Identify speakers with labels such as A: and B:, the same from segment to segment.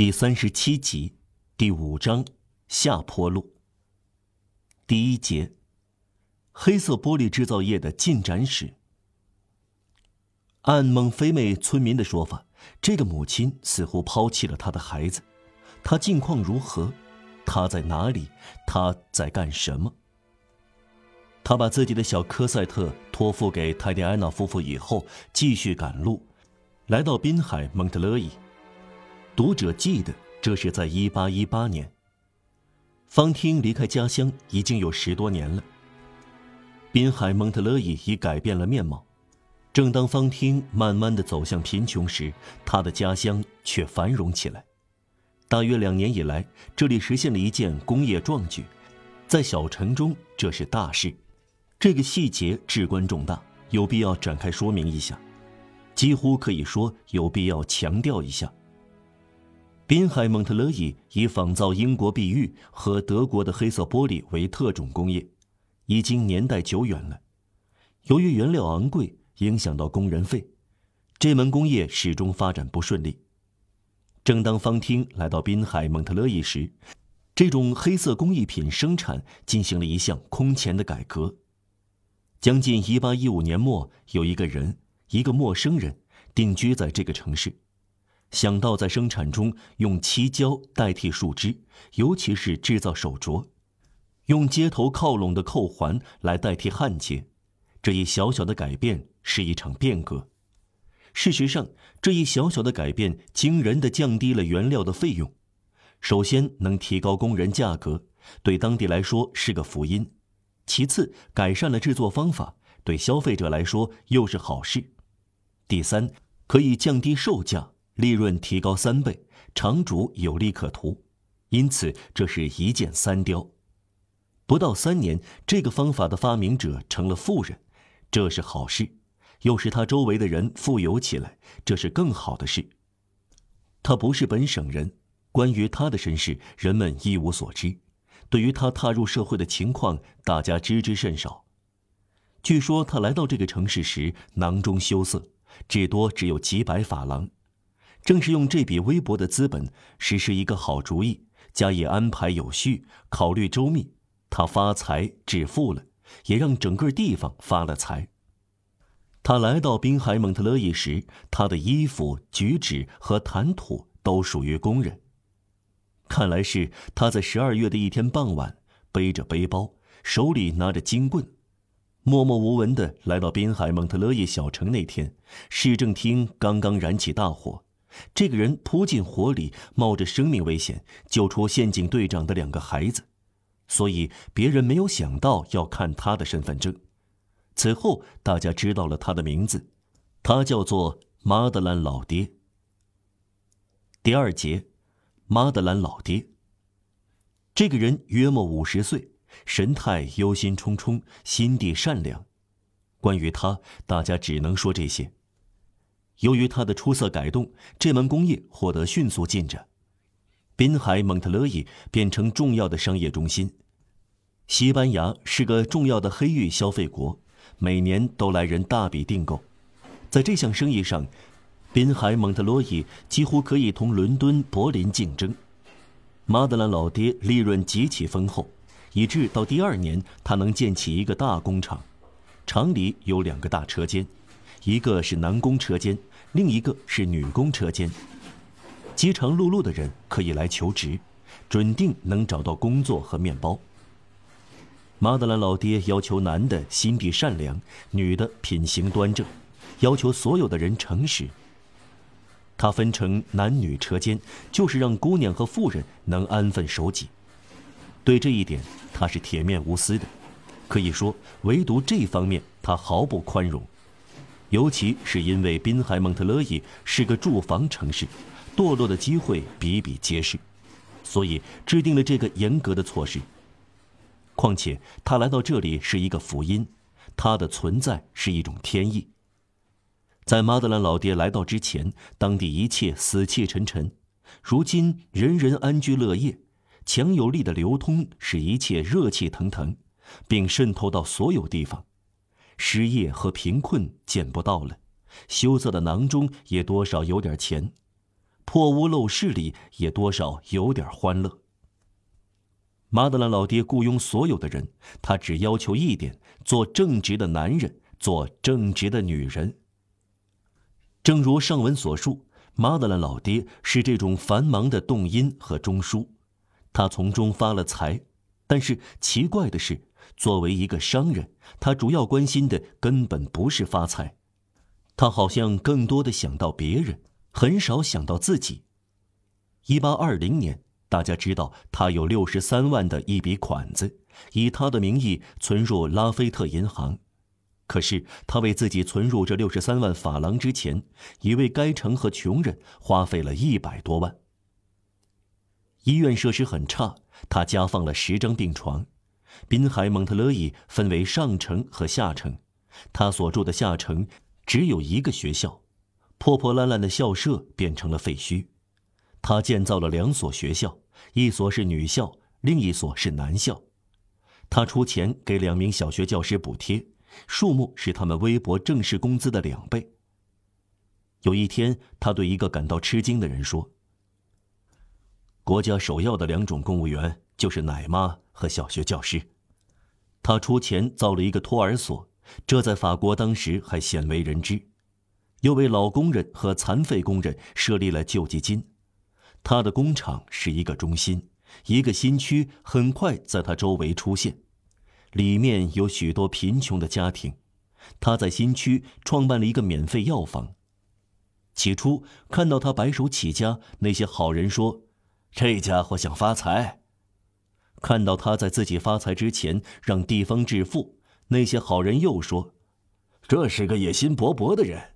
A: 第三十七集，第五章，下坡路。第一节，黑色玻璃制造业的进展史。按蒙菲妹村民的说法，这个母亲似乎抛弃了她的孩子。她近况如何？她在哪里？她在干什么？他把自己的小科赛特托付给泰迪安娜夫妇以后，继续赶路，来到滨海蒙特勒伊。读者记得，这是在一八一八年。方汀离开家乡已经有十多年了。滨海蒙特勒伊已改变了面貌。正当方汀慢慢的走向贫穷时，他的家乡却繁荣起来。大约两年以来，这里实现了一件工业壮举，在小城中这是大事。这个细节至关重大，有必要展开说明一下，几乎可以说有必要强调一下。滨海蒙特勒伊以仿造英国碧玉和德国的黑色玻璃为特种工业，已经年代久远了。由于原料昂贵，影响到工人费，这门工业始终发展不顺利。正当方汀来到滨海蒙特勒伊时，这种黑色工艺品生产进行了一项空前的改革。将近一八一五年末，有一个人，一个陌生人，定居在这个城市。想到在生产中用漆胶代替树枝，尤其是制造手镯，用接头靠拢的扣环来代替焊接，这一小小的改变是一场变革。事实上，这一小小的改变惊人的降低了原料的费用。首先，能提高工人价格，对当地来说是个福音；其次，改善了制作方法，对消费者来说又是好事；第三，可以降低售价。利润提高三倍，厂主有利可图，因此这是一箭三雕。不到三年，这个方法的发明者成了富人，这是好事；又使他周围的人富有起来，这是更好的事。他不是本省人，关于他的身世，人们一无所知。对于他踏入社会的情况，大家知之甚少。据说他来到这个城市时囊中羞涩，至多只有几百法郎。正是用这笔微薄的资本实施一个好主意，加以安排有序、考虑周密，他发财致富了，也让整个地方发了财。他来到滨海蒙特勒伊时，他的衣服、举止和谈吐都属于工人。看来是他在十二月的一天傍晚，背着背包，手里拿着金棍，默默无闻地来到滨海蒙特勒伊小城。那天，市政厅刚刚燃起大火。这个人扑进火里，冒着生命危险救出陷阱队长的两个孩子，所以别人没有想到要看他的身份证。此后，大家知道了他的名字，他叫做马德兰老爹。第二节，马德兰老爹。这个人约莫五十岁，神态忧心忡忡，心地善良。关于他，大家只能说这些。由于他的出色改动，这门工业获得迅速进展，滨海蒙特勒伊变成重要的商业中心。西班牙是个重要的黑玉消费国，每年都来人大笔订购。在这项生意上，滨海蒙特勒伊几乎可以同伦敦、柏林竞争。马德兰老爹利润极其丰厚，以致到第二年他能建起一个大工厂，厂里有两个大车间，一个是男工车间。另一个是女工车间，饥肠辘辘的人可以来求职，准定能找到工作和面包。马德兰老爹要求男的心地善良，女的品行端正，要求所有的人诚实。他分成男女车间，就是让姑娘和妇人能安分守己。对这一点，他是铁面无私的，可以说，唯独这方面他毫不宽容。尤其是因为滨海蒙特勒伊是个住房城市，堕落的机会比比皆是，所以制定了这个严格的措施。况且他来到这里是一个福音，他的存在是一种天意。在马德兰老爹来到之前，当地一切死气沉沉，如今人人安居乐业，强有力的流通使一切热气腾腾，并渗透到所有地方。失业和贫困见不到了，羞涩的囊中也多少有点钱。破屋漏室里也多少有点欢乐。马德兰老爹雇佣所有的人，他只要求一点：做正直的男人，做正直的女人。正如上文所述，马德兰老爹是这种繁忙的动因和中枢，他从中发了财。但是奇怪的是，作为一个商人，他主要关心的根本不是发财，他好像更多的想到别人，很少想到自己。一八二零年。大家知道，他有六十三万的一笔款子，以他的名义存入拉菲特银行。可是，他为自己存入这六十三万法郎之前，已为该城和穷人花费了一百多万。医院设施很差，他加放了十张病床。滨海蒙特勒伊分为上城和下城，他所住的下城只有一个学校，破破烂烂的校舍变成了废墟。他建造了两所学校，一所是女校，另一所是男校。他出钱给两名小学教师补贴，数目是他们微薄正式工资的两倍。有一天，他对一个感到吃惊的人说：“国家首要的两种公务员就是奶妈和小学教师。”他出钱造了一个托儿所，这在法国当时还鲜为人知，又为老工人和残废工人设立了救济金。他的工厂是一个中心，一个新区很快在他周围出现，里面有许多贫穷的家庭。他在新区创办了一个免费药房。起初看到他白手起家，那些好人说：“这家伙想发财。”看到他在自己发财之前让地方致富，那些好人又说：“这是个野心勃勃的人。”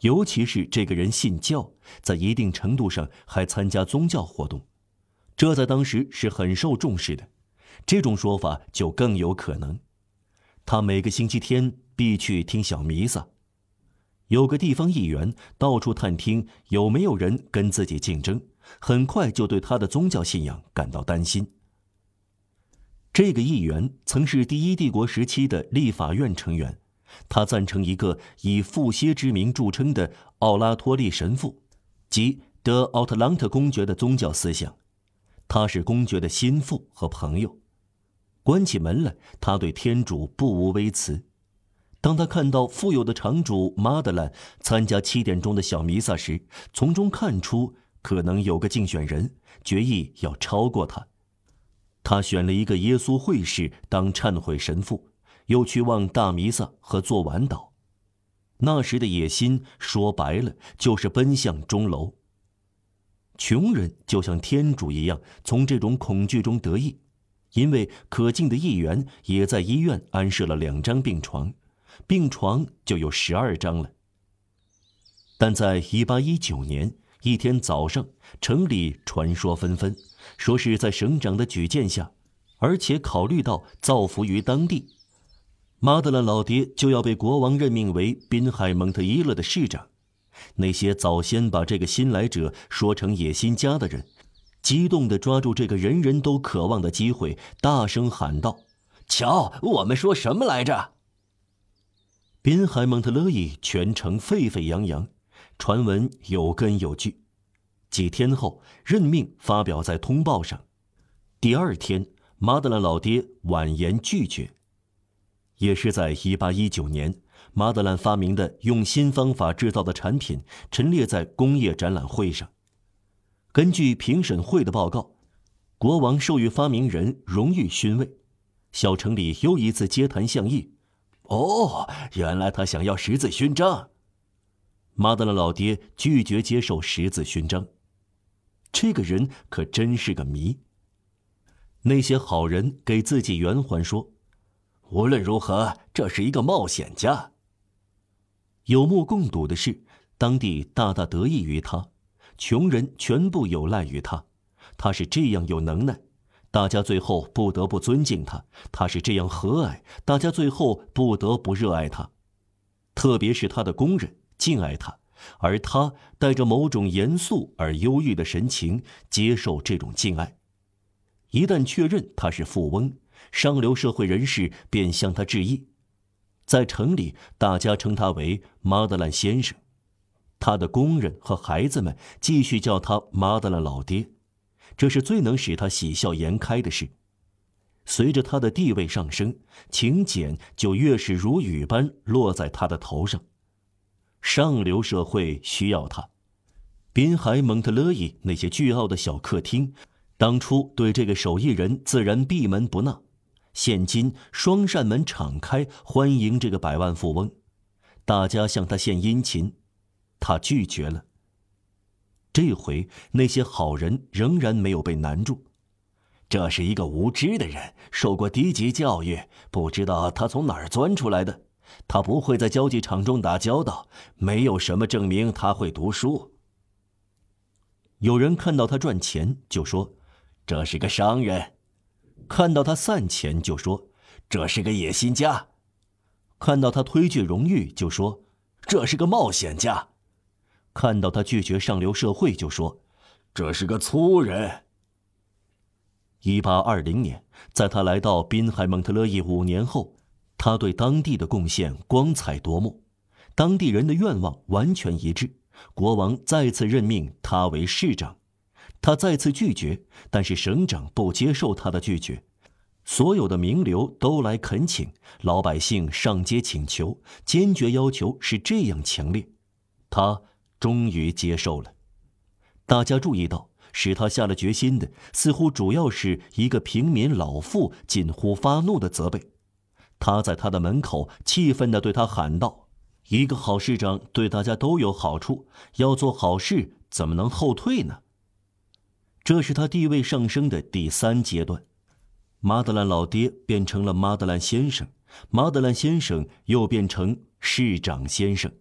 A: 尤其是这个人信教，在一定程度上还参加宗教活动，这在当时是很受重视的。这种说法就更有可能。他每个星期天必去听小弥撒。有个地方议员到处探听有没有人跟自己竞争，很快就对他的宗教信仰感到担心。这个议员曾是第一帝国时期的立法院成员。他赞成一个以富歇之名著称的奥拉托利神父，即德奥特朗特公爵的宗教思想。他是公爵的心腹和朋友。关起门来，他对天主不无微词。当他看到富有的场主马德兰参加七点钟的小弥撒时，从中看出可能有个竞选人决意要超过他。他选了一个耶稣会士当忏悔神父。又去望大弥撒和做晚祷，那时的野心说白了就是奔向钟楼。穷人就像天主一样，从这种恐惧中得益，因为可敬的议员也在医院安设了两张病床，病床就有十二张了。但在一八一九年一天早上，城里传说纷纷，说是在省长的举荐下，而且考虑到造福于当地。马德兰老爹就要被国王任命为滨海蒙特伊勒的市长。那些早先把这个新来者说成野心家的人，激动地抓住这个人人都渴望的机会，大声喊道：“瞧，我们说什么来着？”滨海蒙特勒伊全城沸沸扬扬，传闻有根有据。几天后，任命发表在通报上。第二天，马德兰老爹婉言拒绝。也是在1819年，马德兰发明的用新方法制造的产品陈列在工业展览会上。根据评审会的报告，国王授予发明人荣誉勋位。小城里又一次街谈巷议。哦，原来他想要十字勋章。马德兰老爹拒绝接受十字勋章。这个人可真是个谜。那些好人给自己圆环说。无论如何，这是一个冒险家。有目共睹的是，当地大大得益于他，穷人全部有赖于他。他是这样有能耐，大家最后不得不尊敬他；他是这样和蔼，大家最后不得不热爱他。特别是他的工人敬爱他，而他带着某种严肃而忧郁的神情接受这种敬爱。一旦确认他是富翁。上流社会人士便向他致意，在城里，大家称他为马德兰先生。他的工人和孩子们继续叫他马德兰老爹，这是最能使他喜笑颜开的事。随着他的地位上升，请柬就越是如雨般落在他的头上。上流社会需要他。滨海蒙特勒伊那些巨傲的小客厅，当初对这个手艺人自然闭门不纳，现今双扇门敞开，欢迎这个百万富翁。大家向他献殷勤，他拒绝了。这回那些好人仍然没有被难住。这是一个无知的人，受过低级教育，不知道他从哪儿钻出来的。他不会在交际场中打交道，没有什么证明他会读书。有人看到他赚钱，就说：“这是个商人；看到他散钱，就说：‘这是个野心家；看到他推拒荣誉，就说：‘这是个冒险家；看到他拒绝上流社会，就说：‘这是个粗人。’”一八二零年，在他来到滨海蒙特勒伊五年后。他对当地的贡献光彩夺目，当地人的愿望完全一致。国王再次任命他为市长，他再次拒绝，但是省长不接受他的拒绝。所有的名流都来恳请，老百姓上街请求，坚决要求是这样强烈，他终于接受了。大家注意到，使他下了决心的，似乎主要是一个平民老妇近乎发怒的责备。他在他的门口气愤地对他喊道：“一个好市长对大家都有好处，要做好事怎么能后退呢？”这是他地位上升的第三阶段。马德兰老爹变成了马德兰先生，马德兰先生又变成市长先生。